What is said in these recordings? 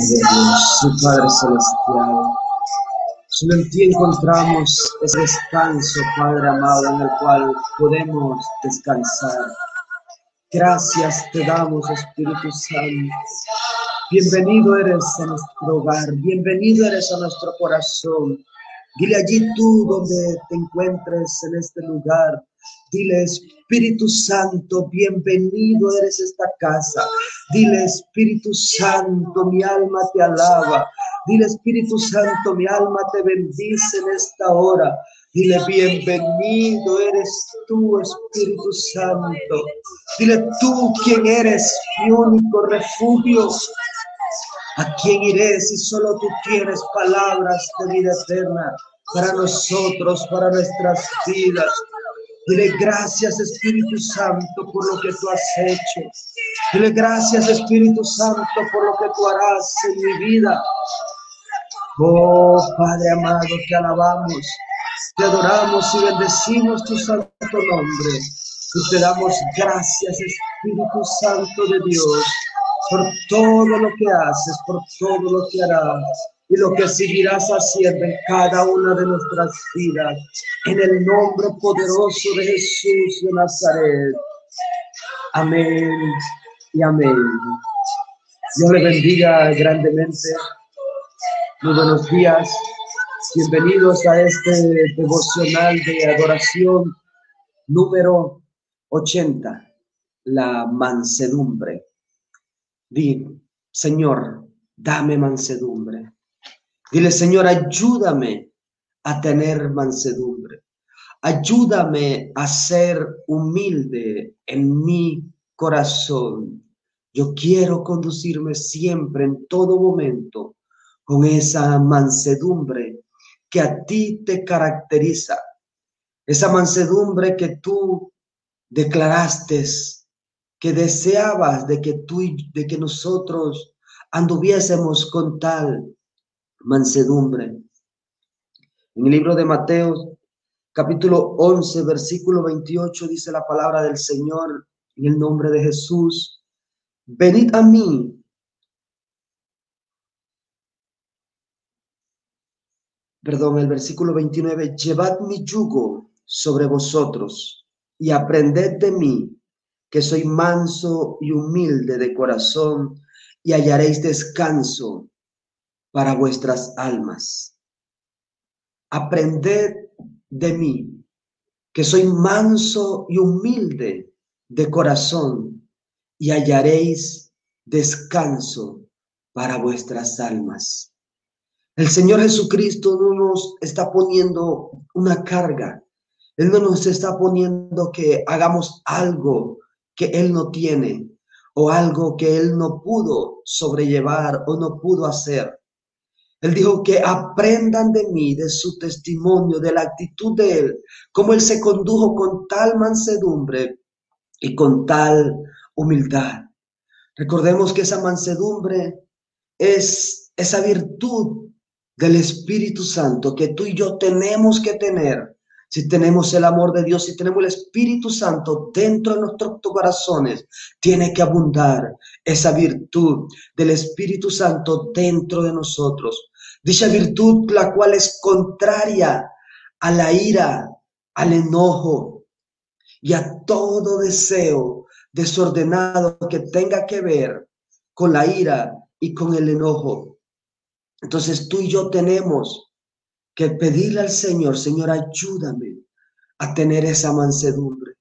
su Padre Celestial. Solo en ti encontramos ese descanso, Padre amado, en el cual podemos descansar. Gracias te damos, Espíritu Santo. Bienvenido eres a nuestro hogar, bienvenido eres a nuestro corazón. Dile allí tú donde te encuentres en este lugar. Dile Espíritu Santo, bienvenido eres esta casa. Dile Espíritu Santo, mi alma te alaba. Dile Espíritu Santo, mi alma te bendice en esta hora. Dile, bienvenido eres tú, Espíritu Santo. Dile tú quién eres, mi único refugio. ¿A quién iré si solo tú tienes palabras de vida eterna para nosotros, para nuestras vidas? Dile gracias Espíritu Santo por lo que tú has hecho. Dile gracias Espíritu Santo por lo que tú harás en mi vida. Oh Padre amado, te alabamos, te adoramos y bendecimos tu santo nombre. Y te damos gracias Espíritu Santo de Dios por todo lo que haces, por todo lo que harás y lo que seguirás haciendo en cada una de nuestras vidas. En el nombre poderoso de Jesús de Nazaret. Amén y amén. Dios le bendiga grandemente. Muy buenos días. Bienvenidos a este devocional de adoración número 80, la mansedumbre. Di, Señor, dame mansedumbre. Dile, Señor, ayúdame a tener mansedumbre. Ayúdame a ser humilde en mi corazón. Yo quiero conducirme siempre, en todo momento, con esa mansedumbre que a ti te caracteriza. Esa mansedumbre que tú declaraste, que deseabas de que tú de que nosotros anduviésemos con tal mansedumbre. En el libro de Mateo, capítulo 11, versículo 28, dice la palabra del Señor en el nombre de Jesús. Venid a mí. Perdón, el versículo 29, llevad mi yugo sobre vosotros y aprended de mí, que soy manso y humilde de corazón, y hallaréis descanso para vuestras almas. Aprended de mí, que soy manso y humilde de corazón, y hallaréis descanso para vuestras almas. El Señor Jesucristo no nos está poniendo una carga. Él no nos está poniendo que hagamos algo que Él no tiene o algo que Él no pudo sobrellevar o no pudo hacer. Él dijo que aprendan de mí, de su testimonio, de la actitud de Él, cómo Él se condujo con tal mansedumbre y con tal humildad. Recordemos que esa mansedumbre es esa virtud del Espíritu Santo que tú y yo tenemos que tener. Si tenemos el amor de Dios, si tenemos el Espíritu Santo dentro de nuestros corazones, tiene que abundar esa virtud del Espíritu Santo dentro de nosotros. Dicha virtud la cual es contraria a la ira, al enojo y a todo deseo desordenado que tenga que ver con la ira y con el enojo. Entonces tú y yo tenemos que pedirle al Señor, Señor, ayúdame a tener esa mansedumbre.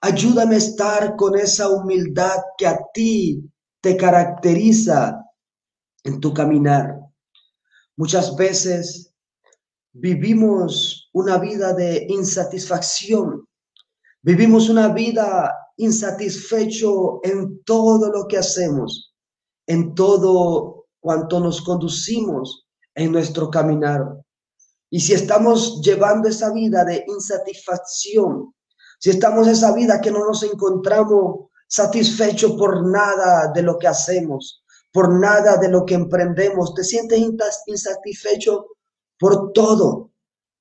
Ayúdame a estar con esa humildad que a ti te caracteriza en tu caminar. Muchas veces vivimos una vida de insatisfacción, vivimos una vida insatisfecho en todo lo que hacemos, en todo cuanto nos conducimos en nuestro caminar. Y si estamos llevando esa vida de insatisfacción, si estamos esa vida que no nos encontramos satisfechos por nada de lo que hacemos, por nada de lo que emprendemos. Te sientes insatisfecho por todo,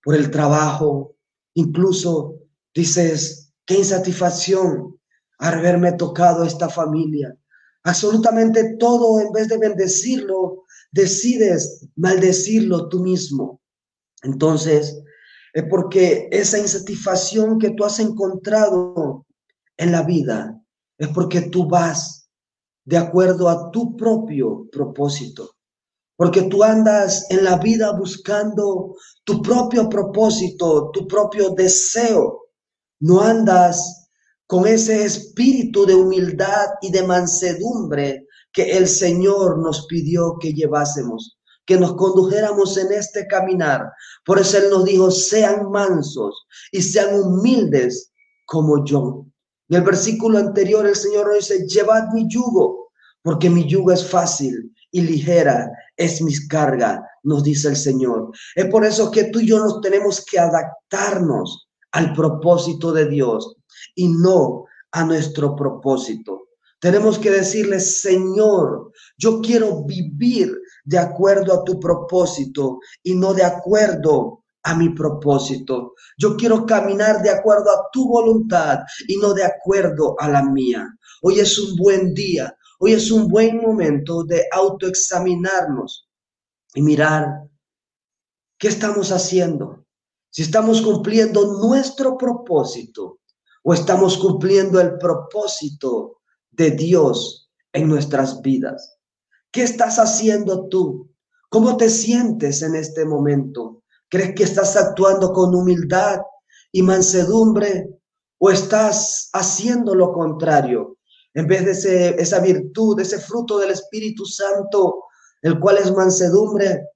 por el trabajo. Incluso dices, qué insatisfacción haberme tocado esta familia. Absolutamente todo, en vez de bendecirlo, decides maldecirlo tú mismo. Entonces, es porque esa insatisfacción que tú has encontrado en la vida es porque tú vas de acuerdo a tu propio propósito. Porque tú andas en la vida buscando tu propio propósito, tu propio deseo. No andas con ese espíritu de humildad y de mansedumbre que el Señor nos pidió que llevásemos, que nos condujéramos en este caminar. Por eso Él nos dijo, sean mansos y sean humildes como yo. En el versículo anterior el Señor nos dice, llevad mi yugo, porque mi yugo es fácil y ligera es mi carga, nos dice el Señor. Es por eso que tú y yo nos tenemos que adaptarnos al propósito de Dios y no a nuestro propósito. Tenemos que decirle, Señor, yo quiero vivir de acuerdo a tu propósito y no de acuerdo a mi propósito. Yo quiero caminar de acuerdo a tu voluntad y no de acuerdo a la mía. Hoy es un buen día, hoy es un buen momento de autoexaminarnos y mirar qué estamos haciendo. Si estamos cumpliendo nuestro propósito o estamos cumpliendo el propósito de Dios en nuestras vidas. ¿Qué estás haciendo tú? ¿Cómo te sientes en este momento? ¿Crees que estás actuando con humildad y mansedumbre o estás haciendo lo contrario? En vez de esa virtud, ese fruto del Espíritu Santo, el cual es mansedumbre,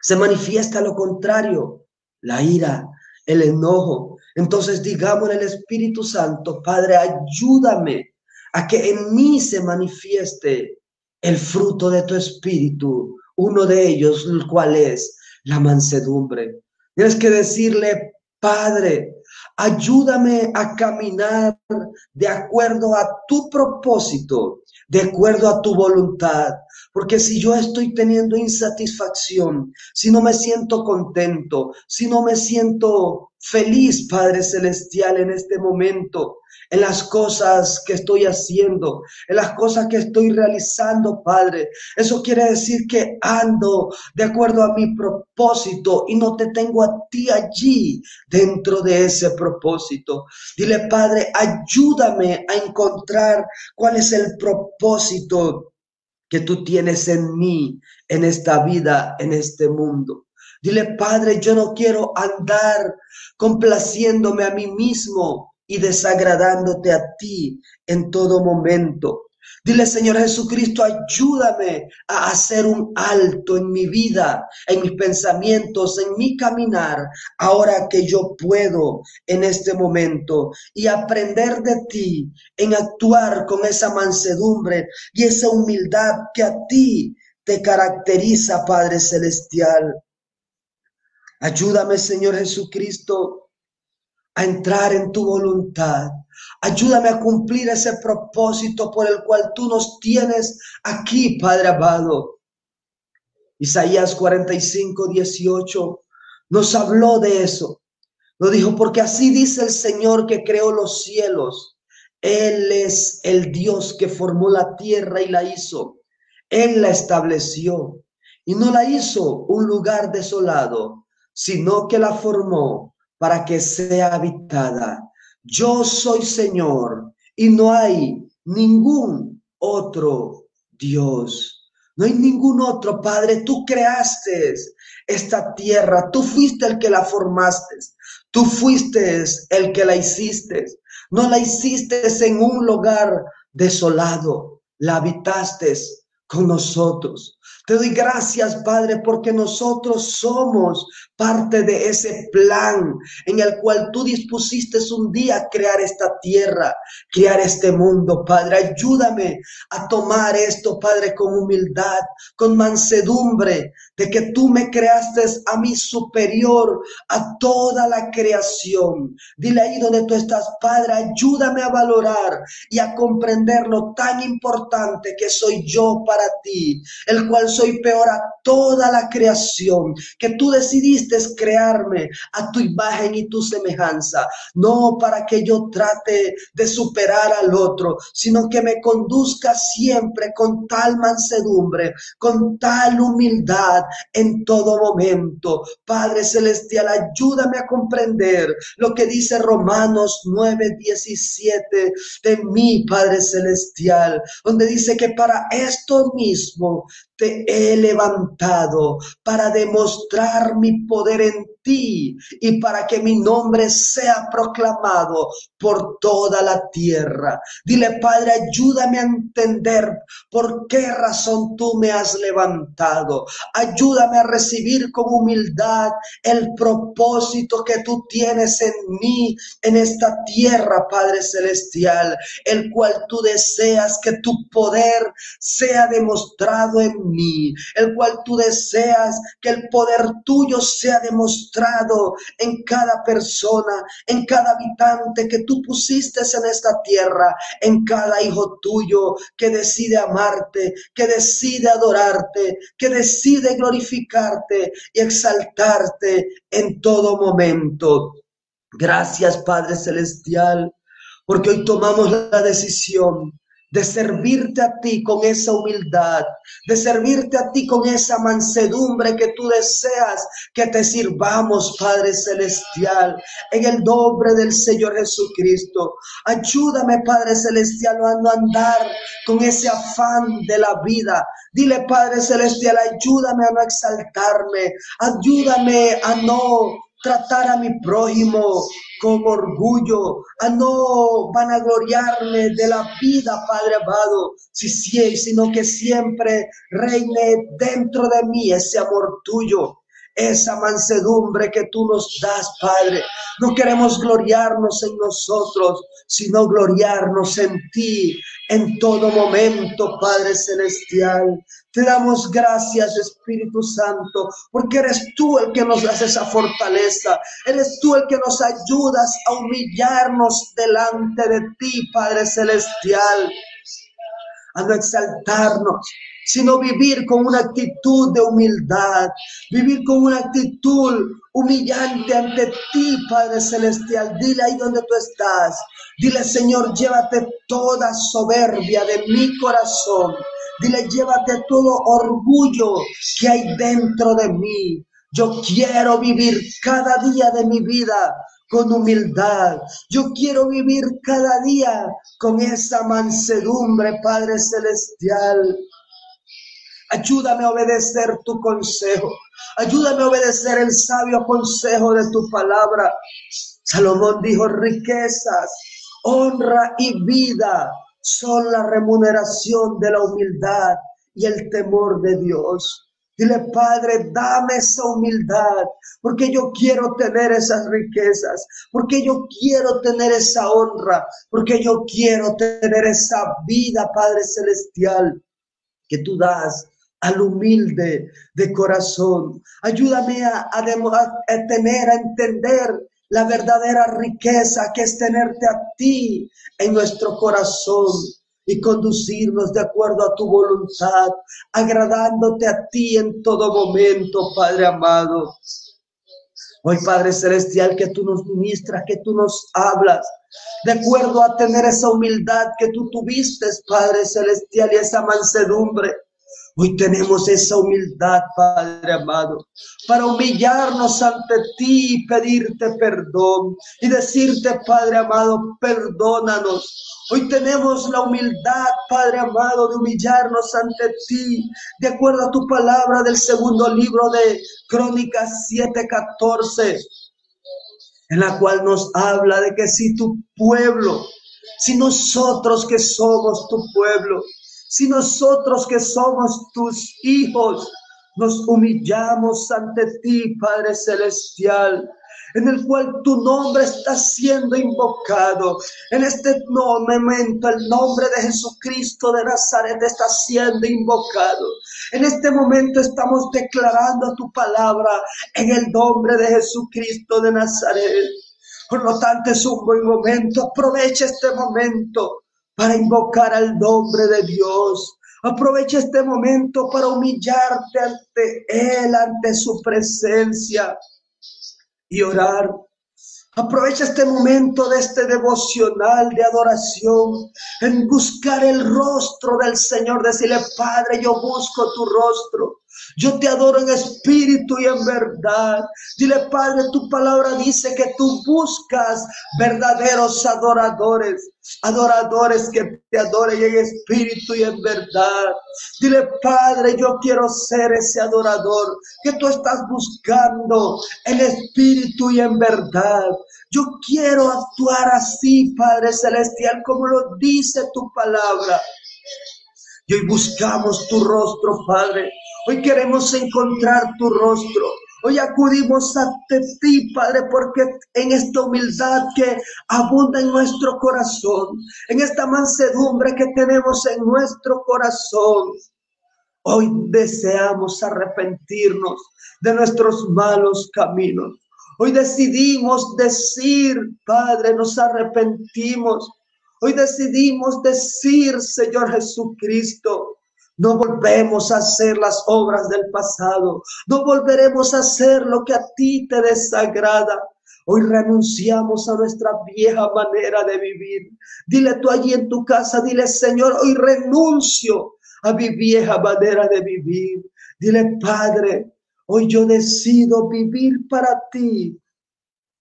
se manifiesta lo contrario, la ira, el enojo. Entonces digamos en el Espíritu Santo, Padre, ayúdame a que en mí se manifieste el fruto de tu Espíritu, uno de ellos, el cual es la mansedumbre. Tienes que decirle, Padre, ayúdame a caminar de acuerdo a tu propósito, de acuerdo a tu voluntad. Porque si yo estoy teniendo insatisfacción, si no me siento contento, si no me siento feliz, Padre Celestial, en este momento, en las cosas que estoy haciendo, en las cosas que estoy realizando, Padre. Eso quiere decir que ando de acuerdo a mi propósito y no te tengo a ti allí dentro de ese propósito. Dile, Padre, ayúdame a encontrar cuál es el propósito que tú tienes en mí, en esta vida, en este mundo. Dile, Padre, yo no quiero andar complaciéndome a mí mismo, y desagradándote a ti en todo momento. Dile, Señor Jesucristo, ayúdame a hacer un alto en mi vida, en mis pensamientos, en mi caminar, ahora que yo puedo en este momento y aprender de ti en actuar con esa mansedumbre y esa humildad que a ti te caracteriza, Padre Celestial. Ayúdame, Señor Jesucristo, a entrar en tu voluntad. Ayúdame a cumplir ese propósito por el cual tú nos tienes aquí, Padre amado. Isaías 45, 18 nos habló de eso. Nos dijo, porque así dice el Señor que creó los cielos. Él es el Dios que formó la tierra y la hizo. Él la estableció y no la hizo un lugar desolado, sino que la formó para que sea habitada. Yo soy Señor y no hay ningún otro Dios. No hay ningún otro Padre. Tú creaste esta tierra. Tú fuiste el que la formaste. Tú fuiste el que la hiciste. No la hiciste en un lugar desolado. La habitaste con nosotros. Te doy gracias, Padre, porque nosotros somos parte de ese plan en el cual tú dispusiste un día crear esta tierra, crear este mundo, Padre. Ayúdame a tomar esto, Padre, con humildad, con mansedumbre, de que tú me creaste a mí superior a toda la creación. Dile ahí donde tú estás, Padre, ayúdame a valorar y a comprender lo tan importante que soy yo para ti, el cual soy peor a toda la creación, que tú decidiste crearme a tu imagen y tu semejanza, no para que yo trate de superar al otro, sino que me conduzca siempre con tal mansedumbre, con tal humildad en todo momento. Padre Celestial, ayúdame a comprender lo que dice Romanos 9, 17 de mí, Padre Celestial, donde dice que para esto mismo te he levantado para demostrar mi poder en y para que mi nombre sea proclamado por toda la tierra. Dile, Padre, ayúdame a entender por qué razón tú me has levantado. Ayúdame a recibir con humildad el propósito que tú tienes en mí, en esta tierra, Padre Celestial, el cual tú deseas que tu poder sea demostrado en mí, el cual tú deseas que el poder tuyo sea demostrado en cada persona, en cada habitante que tú pusiste en esta tierra, en cada hijo tuyo que decide amarte, que decide adorarte, que decide glorificarte y exaltarte en todo momento. Gracias Padre Celestial, porque hoy tomamos la decisión de servirte a ti con esa humildad, de servirte a ti con esa mansedumbre que tú deseas que te sirvamos, Padre Celestial, en el nombre del Señor Jesucristo. Ayúdame, Padre Celestial, a no andar con ese afán de la vida. Dile, Padre Celestial, ayúdame a no exaltarme, ayúdame a no tratar a mi prójimo con orgullo, a no vanagloriarme de la vida, Padre amado, si, si, sino que siempre reine dentro de mí ese amor tuyo esa mansedumbre que tú nos das, Padre. No queremos gloriarnos en nosotros, sino gloriarnos en ti en todo momento, Padre Celestial. Te damos gracias, Espíritu Santo, porque eres tú el que nos das esa fortaleza. Eres tú el que nos ayudas a humillarnos delante de ti, Padre Celestial. A no exaltarnos, sino vivir con una actitud de humildad, vivir con una actitud humillante ante ti, Padre Celestial. Dile ahí donde tú estás. Dile, Señor, llévate toda soberbia de mi corazón. Dile, llévate todo orgullo que hay dentro de mí. Yo quiero vivir cada día de mi vida con humildad. Yo quiero vivir cada día con esa mansedumbre, Padre Celestial. Ayúdame a obedecer tu consejo. Ayúdame a obedecer el sabio consejo de tu palabra. Salomón dijo, riquezas, honra y vida son la remuneración de la humildad y el temor de Dios. Dile, Padre, dame esa humildad, porque yo quiero tener esas riquezas, porque yo quiero tener esa honra, porque yo quiero tener esa vida, Padre Celestial, que tú das al humilde de corazón. Ayúdame a, tener, a entender la verdadera riqueza que es tenerte a ti en nuestro corazón y conducirnos de acuerdo a tu voluntad, agradándote a ti en todo momento, Padre amado. Hoy, Padre Celestial, que tú nos ministras, que tú nos hablas, de acuerdo a tener esa humildad que tú tuviste, Padre Celestial, y esa mansedumbre Hoy tenemos esa humildad, Padre amado, para humillarnos ante ti y pedirte perdón y decirte, Padre amado, perdónanos. Hoy tenemos la humildad, Padre amado, de humillarnos ante ti, de acuerdo a tu palabra del segundo libro de Crónicas 7:14, en la cual nos habla de que si tu pueblo, si nosotros que somos tu pueblo, si nosotros que somos tus hijos nos humillamos ante ti, Padre Celestial, en el cual tu nombre está siendo invocado. En este momento el nombre de Jesucristo de Nazaret está siendo invocado. En este momento estamos declarando tu palabra en el nombre de Jesucristo de Nazaret. Por lo tanto es un buen momento. Aprovecha este momento para invocar al nombre de Dios. Aprovecha este momento para humillarte ante Él, ante su presencia y orar. Aprovecha este momento de este devocional de adoración en buscar el rostro del Señor. Decirle, Padre, yo busco tu rostro. Yo te adoro en espíritu y en verdad. Dile, Padre, tu palabra dice que tú buscas verdaderos adoradores, adoradores que te adoren en espíritu y en verdad. Dile, Padre, yo quiero ser ese adorador que tú estás buscando en espíritu y en verdad. Yo quiero actuar así, Padre Celestial, como lo dice tu palabra. Y hoy buscamos tu rostro, Padre. Hoy queremos encontrar tu rostro. Hoy acudimos a ti, Padre, porque en esta humildad que abunda en nuestro corazón, en esta mansedumbre que tenemos en nuestro corazón, hoy deseamos arrepentirnos de nuestros malos caminos. Hoy decidimos decir, Padre, nos arrepentimos Hoy decidimos decir, Señor Jesucristo, no volvemos a hacer las obras del pasado, no volveremos a hacer lo que a ti te desagrada. Hoy renunciamos a nuestra vieja manera de vivir. Dile tú allí en tu casa, dile Señor, hoy renuncio a mi vieja manera de vivir. Dile Padre, hoy yo decido vivir para ti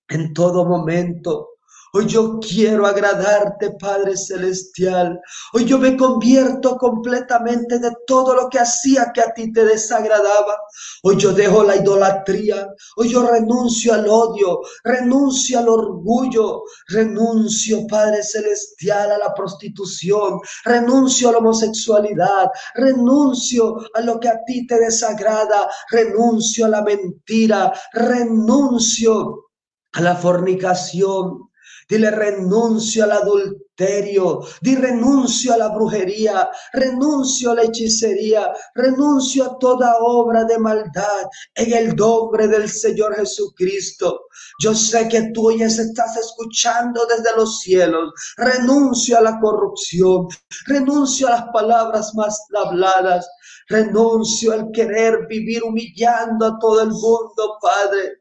en todo momento. Hoy yo quiero agradarte, Padre Celestial. Hoy yo me convierto completamente de todo lo que hacía que a ti te desagradaba. Hoy yo dejo la idolatría. Hoy yo renuncio al odio, renuncio al orgullo, renuncio, Padre Celestial, a la prostitución, renuncio a la homosexualidad, renuncio a lo que a ti te desagrada, renuncio a la mentira, renuncio a la fornicación, Dile renuncio al adulterio, di renuncio a la brujería, renuncio a la hechicería, renuncio a toda obra de maldad en el nombre del Señor Jesucristo. Yo sé que tú ya estás escuchando desde los cielos. Renuncio a la corrupción, renuncio a las palabras más habladas, renuncio al querer vivir humillando a todo el mundo, Padre.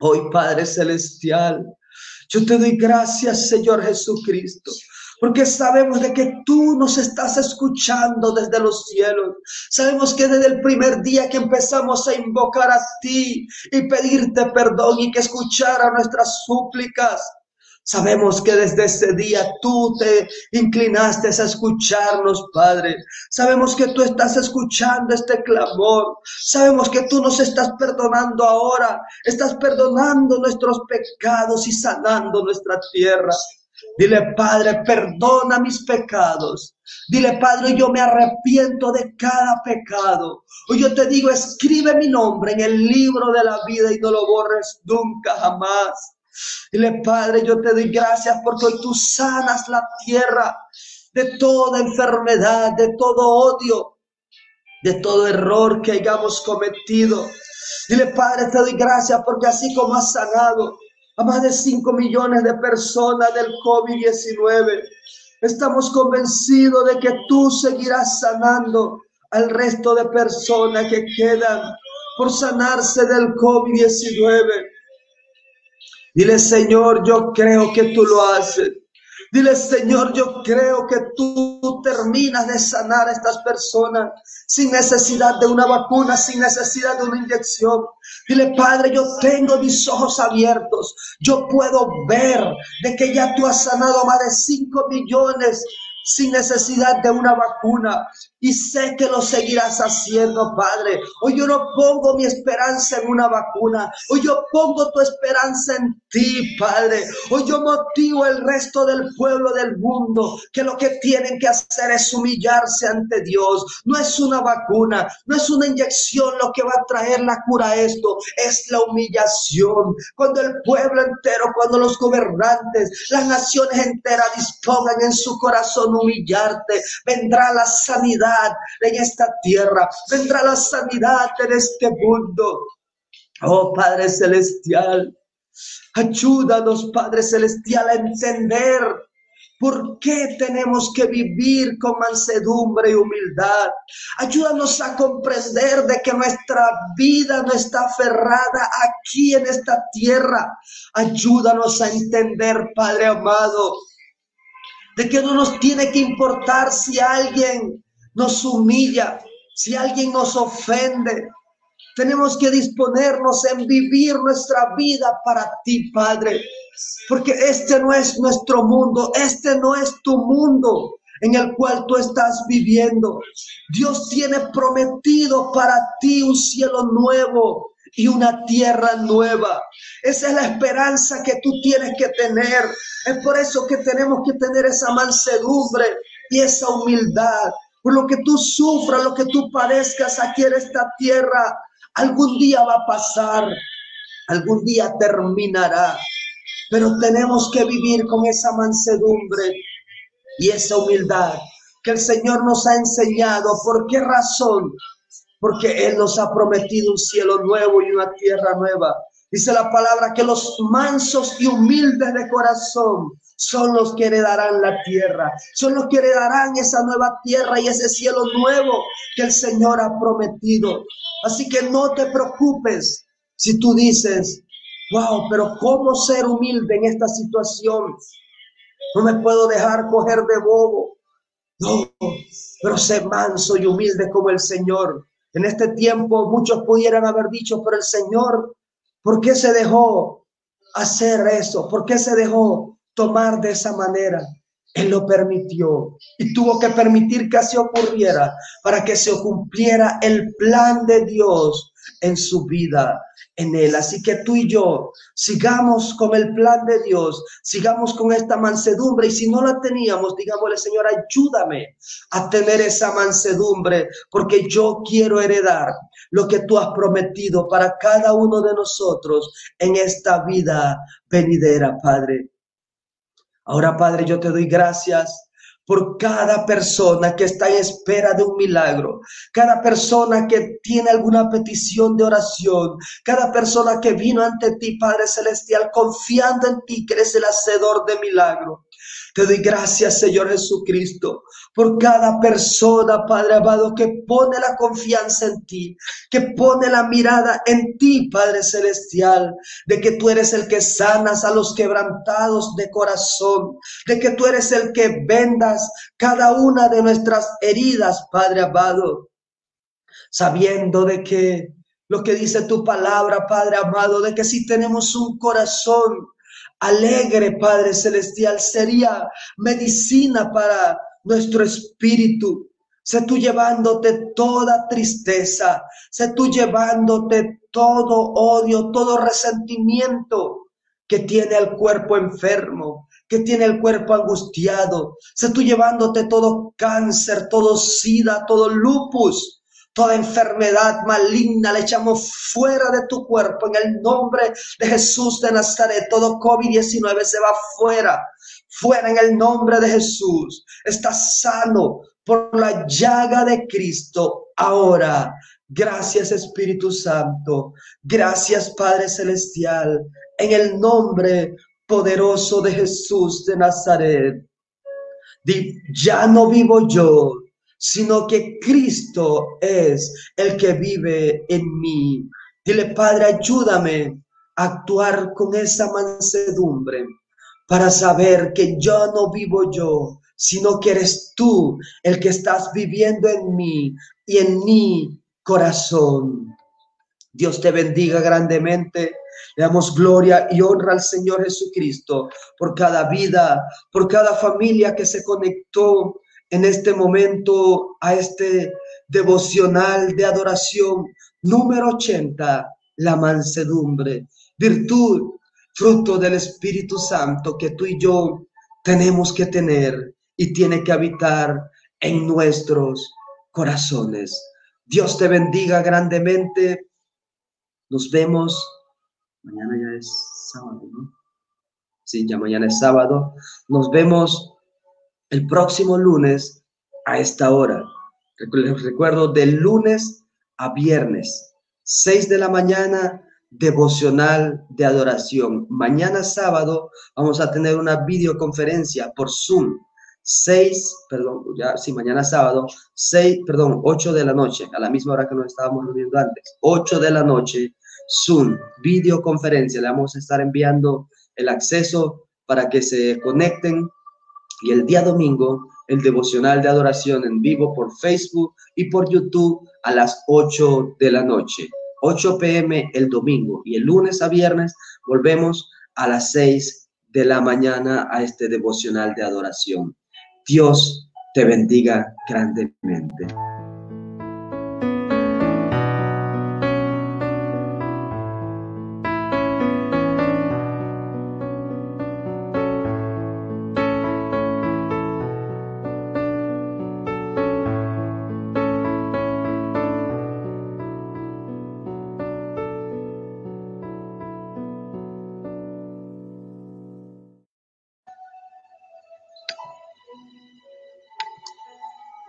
Hoy, Padre Celestial, yo te doy gracias, Señor Jesucristo, porque sabemos de que tú nos estás escuchando desde los cielos. Sabemos que desde el primer día que empezamos a invocar a ti y pedirte perdón y que escuchara nuestras súplicas, Sabemos que desde ese día tú te inclinaste a escucharnos, Padre. Sabemos que tú estás escuchando este clamor. Sabemos que tú nos estás perdonando ahora. Estás perdonando nuestros pecados y sanando nuestra tierra. Dile, Padre, perdona mis pecados. Dile, Padre, yo me arrepiento de cada pecado. Hoy yo te digo, escribe mi nombre en el libro de la vida y no lo borres nunca jamás. Dile, Padre, yo te doy gracias porque tú sanas la tierra de toda enfermedad, de todo odio, de todo error que hayamos cometido. Dile, Padre, te doy gracias porque así como has sanado a más de 5 millones de personas del COVID-19, estamos convencidos de que tú seguirás sanando al resto de personas que quedan por sanarse del COVID-19. Dile, Señor, yo creo que tú lo haces. Dile, Señor, yo creo que tú terminas de sanar a estas personas sin necesidad de una vacuna, sin necesidad de una inyección. Dile, Padre, yo tengo mis ojos abiertos. Yo puedo ver de que ya tú has sanado más de 5 millones sin necesidad de una vacuna. Y sé que lo seguirás haciendo, Padre. Hoy yo no pongo mi esperanza en una vacuna. Hoy yo pongo tu esperanza en ti, Padre. Hoy yo motivo el resto del pueblo del mundo que lo que tienen que hacer es humillarse ante Dios. No es una vacuna, no es una inyección lo que va a traer la cura a esto. Es la humillación. Cuando el pueblo entero, cuando los gobernantes, las naciones enteras dispongan en su corazón humillarte, vendrá la sanidad en esta tierra, vendrá la sanidad en este mundo. Oh Padre Celestial, ayúdanos Padre Celestial a entender ¿Por qué tenemos que vivir con mansedumbre y humildad? Ayúdanos a comprender de que nuestra vida no está aferrada aquí en esta tierra. Ayúdanos a entender, Padre amado, de que no nos tiene que importar si alguien nos humilla, si alguien nos ofende, tenemos que disponernos en vivir nuestra vida para ti, Padre. Porque este no es nuestro mundo, este no es tu mundo en el cual tú estás viviendo. Dios tiene prometido para ti un cielo nuevo y una tierra nueva. Esa es la esperanza que tú tienes que tener. Es por eso que tenemos que tener esa mansedumbre y esa humildad. Por lo que tú sufras, lo que tú padezcas aquí en esta tierra, Algún día va a pasar, algún día terminará, pero tenemos que vivir con esa mansedumbre y esa humildad que el Señor nos ha enseñado. ¿Por qué razón? Porque Él nos ha prometido un cielo nuevo y una tierra nueva. Dice la palabra que los mansos y humildes de corazón son los que heredarán la tierra, son los que heredarán esa nueva tierra y ese cielo nuevo que el Señor ha prometido. Así que no te preocupes si tú dices, wow, pero ¿cómo ser humilde en esta situación? No me puedo dejar coger de bobo. No, pero sé manso y humilde como el Señor. En este tiempo muchos pudieran haber dicho, pero el Señor, ¿por qué se dejó hacer eso? ¿Por qué se dejó tomar de esa manera? Él lo permitió y tuvo que permitir que así ocurriera para que se cumpliera el plan de Dios en su vida, en él. Así que tú y yo sigamos con el plan de Dios, sigamos con esta mansedumbre y si no la teníamos, digámosle, Señor, ayúdame a tener esa mansedumbre porque yo quiero heredar lo que tú has prometido para cada uno de nosotros en esta vida venidera, Padre. Ahora, Padre, yo te doy gracias por cada persona que está en espera de un milagro, cada persona que tiene alguna petición de oración, cada persona que vino ante ti, Padre Celestial, confiando en ti, que eres el hacedor de milagro. Te doy gracias, Señor Jesucristo, por cada persona, Padre amado, que pone la confianza en ti, que pone la mirada en ti, Padre Celestial, de que tú eres el que sanas a los quebrantados de corazón, de que tú eres el que vendas cada una de nuestras heridas, Padre amado, sabiendo de que lo que dice tu palabra, Padre amado, de que si tenemos un corazón alegre, Padre Celestial, sería medicina para nuestro espíritu. Sé tú llevándote toda tristeza, sé tú llevándote todo odio, todo resentimiento que tiene el cuerpo enfermo, que tiene el cuerpo angustiado. Sé tú llevándote todo cáncer, todo sida, todo lupus, Toda enfermedad maligna la echamos fuera de tu cuerpo en el nombre de Jesús de Nazaret. Todo COVID-19 se va fuera, fuera en el nombre de Jesús. Estás sano por la llaga de Cristo ahora. Gracias Espíritu Santo. Gracias Padre Celestial. En el nombre poderoso de Jesús de Nazaret. ya no vivo yo, sino que Cristo es el que vive en mí. Dile, Padre, ayúdame a actuar con esa mansedumbre para saber que yo no vivo yo, sino que eres tú el que estás viviendo en mí y en mi corazón. Dios te bendiga grandemente. Le damos gloria y honra al Señor Jesucristo por cada vida, por cada familia que se conectó en este momento a este devocional de adoración número 80, la mansedumbre, virtud, fruto del Espíritu Santo que tú y yo tenemos que tener y tiene que habitar en nuestros corazones. Dios te bendiga grandemente. Nos vemos. Mañana ya es sábado, ¿no? Sí, ya mañana es sábado. Nos vemos el próximo lunes a esta hora. Recuerdo, de lunes a viernes, 6 de la mañana, devocional de adoración. Mañana sábado vamos a tener una videoconferencia por Zoom. 6, perdón, ya, sí, mañana sábado, 6, perdón, 8 de la noche, a la misma hora que nos estábamos reuniendo antes, 8 de la noche, Zoom, videoconferencia. Le vamos a estar enviando el acceso para que se conecten. Y el día domingo, el devocional de adoración en vivo por Facebook y por YouTube a las 8 de la noche. 8 pm el domingo y el lunes a viernes volvemos a las 6 de la mañana a este devocional de adoración. Dios te bendiga grandemente.